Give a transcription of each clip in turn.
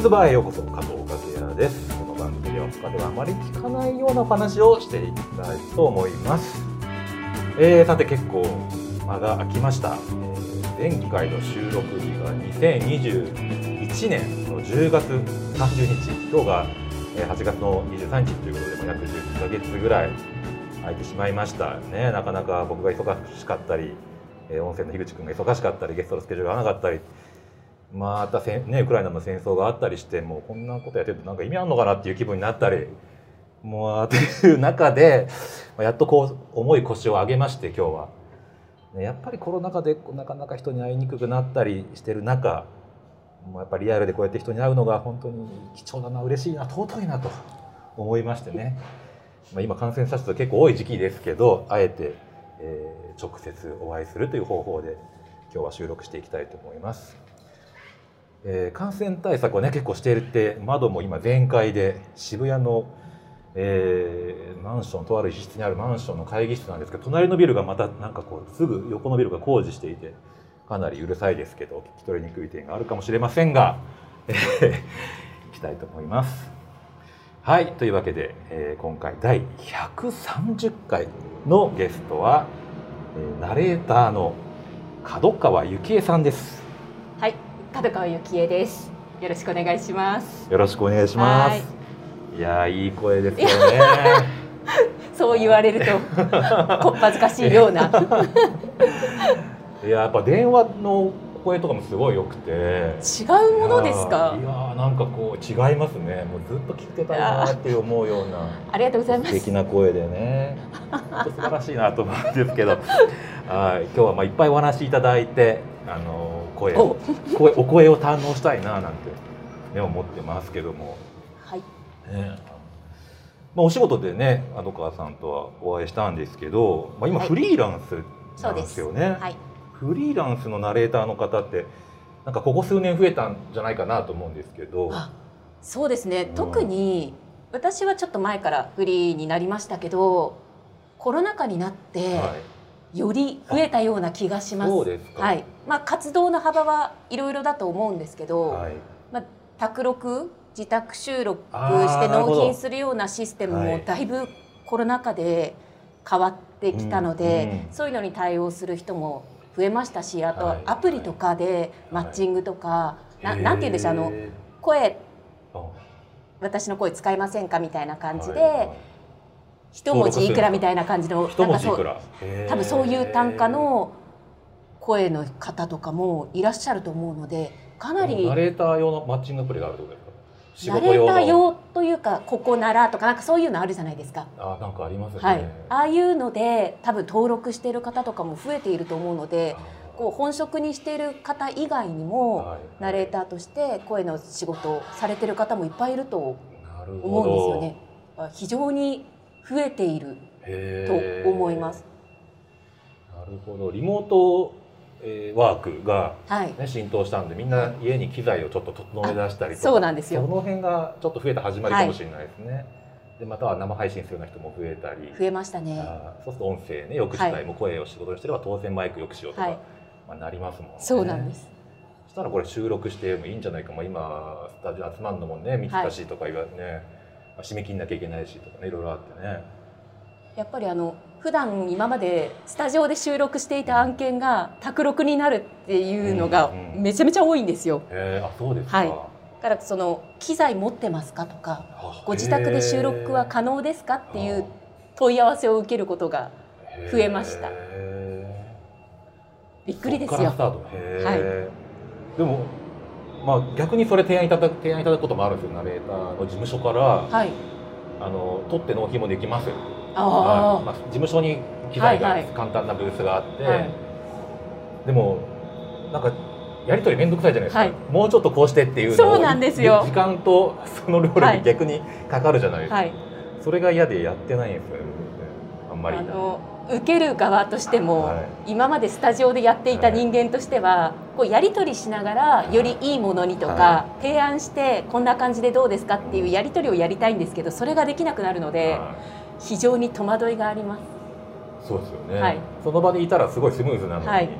ズンズバーへようこそ加藤和也です。この番組では他ではあまり聞かないようなお話をしていきたいと思います、えー、さて結構間が空きました、えー、前回の収録日が2021年の10月30日。今日が8月の23日ということでも約10ヶ月ぐらい空いてしまいましたね。なかなか僕が忙しかったり、えー音声の樋口君が忙しかったりゲストのスケジュールが合わなかったり。またせ、ね、ウクライナの戦争があったりしてもうこんなことやってるとなんか意味あるのかなっていう気分になったりもうっていう中でやっとこう重い腰を上げまして今日は。やっぱりコロナ禍でなかなか人に会いにくくなったりしてる中もうやっぱリアルでこうやって人に会うのが本当に貴重だな嬉しいな尊いなと思いましてね、まあ、今感染者数結構多い時期ですけどあえて、えー直接お会いするという方法で今日は収録していきたいと思います。えー感染対策をね結構しているって窓も今全開で渋谷の、えーマンションとある一室にあるマンションの会議室なんですけど隣のビルがまたなんかこうすぐ横のビルが工事していてかなりうるさいですけど聞き取りにくい点があるかもしれませんが、えーいきたいと思います。はいというわけで、えー今回第130回のゲストは、えーナレーターの角川幸恵さんです。はい、角川幸恵です。よろしくお願いします。よろしくお願いします。はいいやーいい声ですよね。そう言われると、こっぱずかしいような。いややっぱ電話の声とかもすごい良くて。違うものですか？いや。ーなんかこう違いますね。もうずっと聞いてたいなって思うようなありがとうございま素す。敵な声でね。素晴らしいなと思うんですけど、はい今日はまあいっぱいお話しいただいて、あの声お声 お声を堪能したいななんてね思ってますけども。はい、ねまあ、お仕事でね角川さんとはお会いしたんですけど、まあ、今はい。フリーランスなんで。ですすよね、はい、フリーランスのナレーターの方ってなんかここ数年増えたんじゃないかなと思うんですけど。あ、そうですね。うん。特に私はちょっと前からフリーになりましたけど、コロナ禍になってはい、より増えたような気がします。すか。はい、まあ活動の幅はいろいろだと思うんですけど、はい。まあ、宅録自宅収録して納品するようなシステムもはい。だいぶコロナ禍で変わってきたので、うんうん。そういうのに対応する人も増えましたしあとはい。アプリとかでマッチングとか、ななんて言うんでしょうあのへ声私の声使いませんかみたいな感じで、はいはい一文字いくらみたいな感じのなんかそう多分そういう単価の声の方とかもいらっしゃると思うのでかなりナレーター用のマッチングアプリがあるとナレーター用というかここならとかなんかそういうのあるじゃないですか。あなんかありますね、はい、ああいうので多分登録している方とかも増えていると思うのでこう本職にしている方以外にも、はい。ナレーターとして声の仕事をされてる方もいっぱいいると思どうんですよね。あ非常に増えていると思います。なるほど。リモート、えーワークが、はい、ね、浸透したんでみんな家に機材をちょっと整え出したりとかそうなんですよ。その辺がちょっと増えた始まりかもしれないですね、でまたは生配信するような人も増えたり。増えましたね。そうすると音声ねよくしたい、はい。声を仕事にしてれば当然マイクよくしようとか、はい。まあ、なりますもんね。そうなんです。そしたらこれ収録してもいいんじゃないか、まあ、今スタジオ集まるのもね難しいとか言われてね、まあ締め切んなきゃいけないしとかねいろいろあってね。やっぱりあの普段今までスタジオで収録していた案件が卓録になるっていうのがうんうんめちゃめちゃ多いんですよ。へえあそうですか、はい。だからその機材持ってますかとかあご自宅で収録は可能ですかっていう問い合わせを受けることが増えました。へびっくりですよ。そっからス。タート。へー。でもまあ逆にそれ提案いただく提案いただくこともあるんですよナレーターの。事務所からはい。あの取って納品もできます。あはい。まあ、事務所に機材がはいはい。簡単なブースがあって、はい。でもなんかやり取り面倒くさいじゃないですか、はい。もうちょっとこうしてっていうそうなんですよ。時間とその量はい。に逆にかかるじゃないですあ。か、はい。それが嫌でやってないんですよねあんまり。あの受ける側としても、はい。今までスタジオでやっていた人間としては、こうやり取りしながらよりいいものにとか、は提案してこんな感じでどうですかっていうやり取りをやりたいんですけどそれができなくなるのでは非常に戸惑いがあります。いそうですよね、はい。その場でいたらすごいスムーズなのに、はい。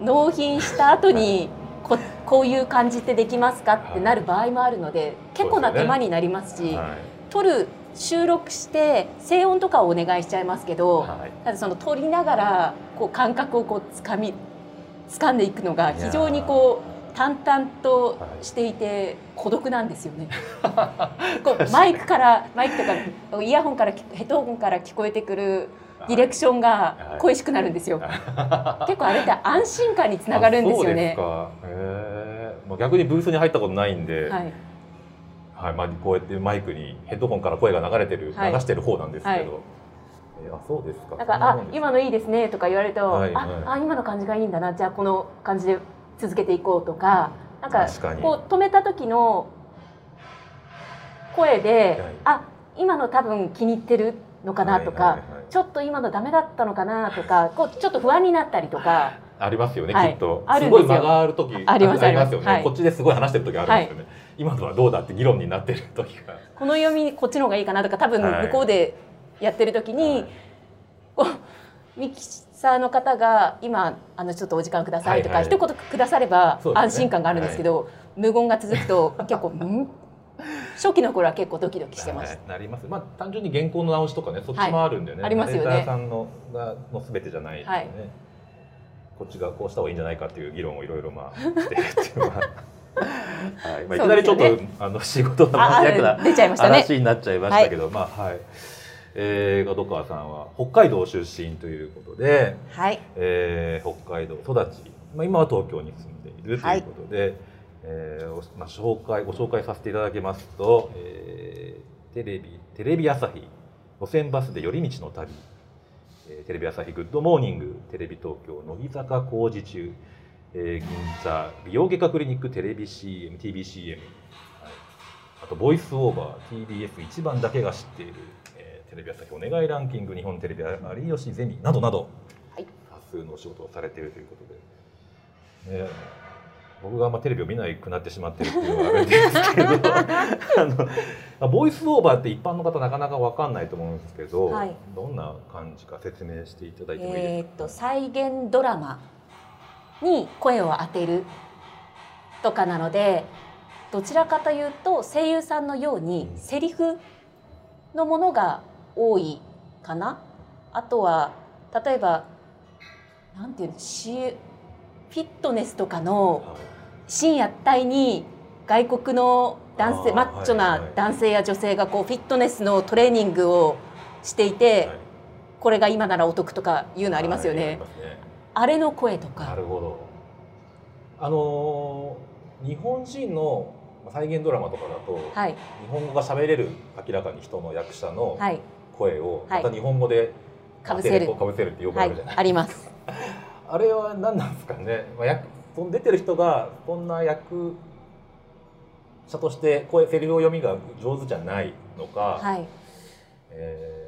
納品した後にここういう感じってできますかってなる場合もあるので結構な手間になりますしはい。撮る収録して静音とかをお願いしちゃいますけど、はいただその撮りながらこう感覚をこうつかみ掴んでいくのが非常にこう淡々としていて孤独なんですよね。こうマイクからマイクとかイヤホンからヘッドホンから聞こえてくるディレクションが恋しくなるんですよ。結構あれって安心感につながるんですよね。あそうですか。へえ。まあ逆にブースに入ったことないんで、はい、はい、まあこうやってマイクにヘッドホンから声が流れてる、はい。流してる方なんですけど。はい。えーあそうですか。なんかあ今のいいですねとか言われると、はいはい。ああ今の感じがいいんだなじゃあこの感じで続けていこうとか。なんかこう止めた時の声で、はい。あ今の多分気に入ってるのかなとか、はいはいはい。ちょっと今のダメだったのかなとかこうちょっと不安になったりとかありますよね、はい。きっと。すごい間がある時ありますよね、はい。こっちですごい話してる時あるんですよね。今のはどうだって議論になってる時が。この読みこっちの方がいいかなとか多分はい。向こうでやってる時に、ミキサーの方が今あのちょっとお時間くださいとか、はいはい。一言くだされば安心感があるんですけど、無言が続くと 結構ん？初期の頃は結構ドキドキしてました。はいなります。まあ単純に原稿の直しとかね、そっちもあるんでね。ありますよね。さんのがのすべてじゃないですよね。はいこっちがこうした方がいいんじゃないかっていう議論をいろいろまあしてるっていうのは。はい、まあいきなりちょっと、そうですよあの仕事のあマニアックな。話になっちゃいましたけど、まあはい。えー、角川さんは北海道出身ということで、はい。えー北海道育ち、まあ、今は東京に住んでいるということで、えーお、まあ、紹介ご紹介させていただきますと、えーテレビテレビ朝日路線バスで寄り道の旅、えーテレビ朝日グッドモーニングテレビ東京乃木坂工事中、えー銀座美容外科クリニックテレビ CM TBCM、はい、あとボイスオーバー TBS 一番だけが知っている、えーテレビ朝日お願いランキング日本テレビ有吉ゼミなどなどはい。多数のお仕事をされているということで、ね、僕があんまテレビを見なくなってしまってるっていうのはあるんですけど あのボイスオーバーって一般の方なかなか分かんないと思うんですけど、はい。どんな感じか説明していただいてもいいえーっですか、と再現ドラマに声を当てるとかなのでどちらかというと声優さんのようにうん。セリフのものが多いかな。あとは例えばなんていうのしフィットネスとかのはい深夜帯に外国の男性マッチョない男性や女性がこうフィットネスのトレーニングをしていて、はいこれが今ならお得とかいうのありますよね。はいあれの声とか。なるほどあのー日本人のまあ再現ドラマとかだと、はい。日本語が喋れる明らかに人の役者のはい。声をはいまた日本語でかぶせるかぶせるってよくはいあるじゃない。あります。あれは何なんですかね、まあ、役その出てる人がそんな役者として声セリフを読みが上手じゃないのか、はい。えー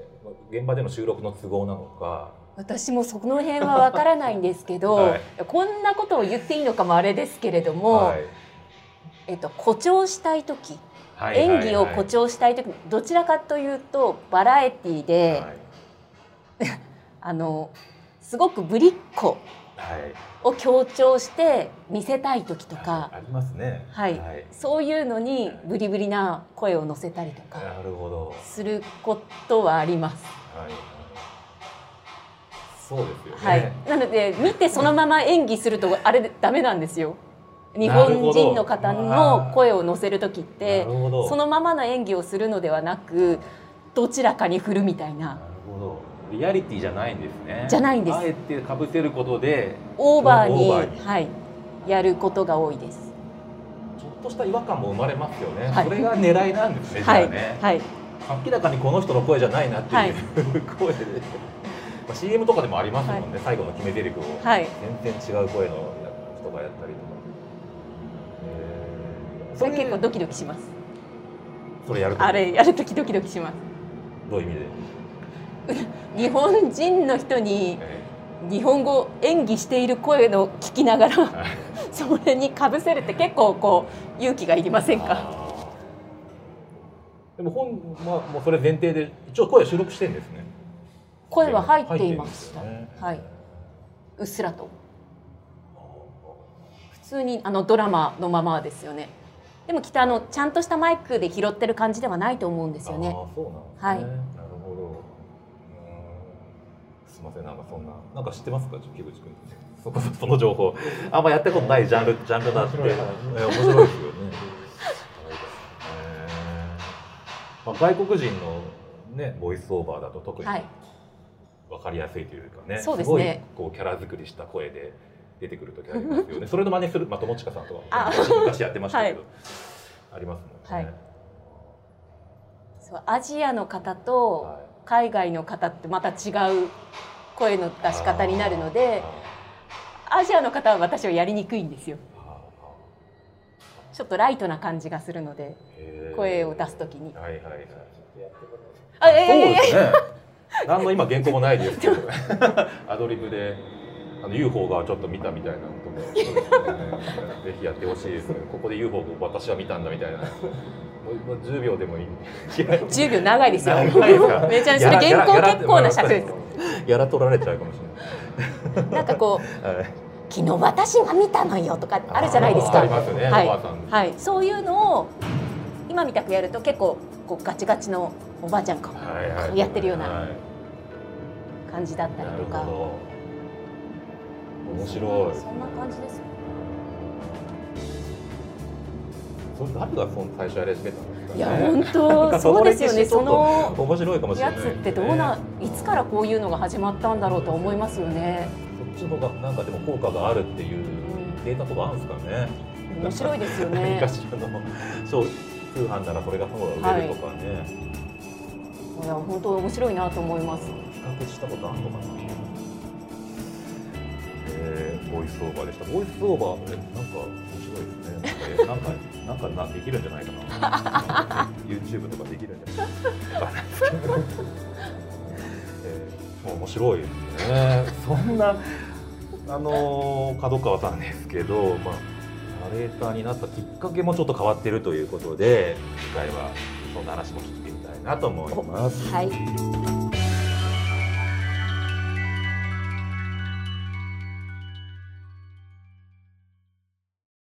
現場での収録の都合なのか、私もその辺はわからないんですけど、はい。こんなことを言っていいのかもあれですけれども、はい。えっと誇張したい時、はい演技を誇張したい時、どちらかというとバラエティで、はい。あのすごくぶりっ子はいを強調して見せたい時とか、ありますね。はいそういうのにブリブリな声を乗せたりとか。することはあります。はい。そうですよね。はい、なので見てそのまま演技するとあれダメなんですよ。日本人の方の声を乗せる時って。そのままの演技をするのではなくどちらかに振るみたいな。リアリティじゃないんですね。じゃないんですあえて被せることで、オーバーにはい、やることが多いです。ちょっとした違和感も生まれますよね。はいそれが狙いなんですね。はいあね。はい明らかにこの人の声じゃないなっていう、はい声で。まあ CM とかでもありますもんね。最後の決め台詞をはい全然違う声の人がやったりとか。えーそれ結構でドキドキします。それやるとあれやるときドキドキします。どういう意味で、日本人の人にえ日本語演技している声の聞きながらそれにかぶせるって結構こう勇気がいりませんか？でも本まあもうそれ前提で一応声収録してるんですね。声は入っていました。ねはい。うっすらと。普普通にあのドラマのままですよねでもきっとあのちゃんとしたマイクで拾ってる感じではないと思うんですよねね。はいなるほど。うーんすみませんなんかそんななんか知ってますか？木口君。そこその情報 あんまやったことないジャンルジャンルだって。面白い話え面白いですよね。えーまあ外国人のねボイスオーバーだと特にはいわかりやすいというかね。すねごいこうキャラ作りした声で出てくる時ありますよね。それの真似するまあ友近さんとかあ昔やってましたけど、はいありますもんね。はいそうアジアの方とはい海外の方ってまた違う声の出し方になるのでアジアの方は私はやりにくいんですよ。ちょっとライトな感じがするので声を出す時に。はいはいはい。あいやいやいやいや。そうですね。何の今原稿もないですけど、アドリブであの UFO がちょっと見たみたいなことも、ね。ぜひやってほしいですね。ここで UFO を私は見たんだみたいな。もうもう10秒でもいい。10秒長いですよ。めちゃめちゃ原稿結構な尺です。やら取られちゃうかもしなんかこうれない。はい。昨日私が見たのよとかあるじゃないですか。ありますよね、はい。はい、そういうのを今みたくやると結構こうガチガチのおばあちゃんかはいはい。やってるようなはい。感じだったりなとか。るほど。面白い。そんな感じですよそれ誰がその最初やり始めたんですかね。いや本当そうですよねその面白いかもしれないやつってどうないつからこういうのが始まったんだろうと思いますよねそっちの方がなんかでも効果があるっていうデータとかあるんですかね。面白いですよ 何ねそう通販ならそれがその方が売れるとかね。いや本当面白いなと思います比較したことあるのかな。ボイスオーバーでした。ボイスオーバーえなんか面白いですね。なんかなんかなんかできるんじゃないかな。YouTube とかできるんじゃないかな。わかんないですけど。え、面白いですね。そんなあの角川さんですけど、まあナレーターになったきっかけもちょっと変わってるということで、次回はそんな話も聞いてみたいなと思います。はい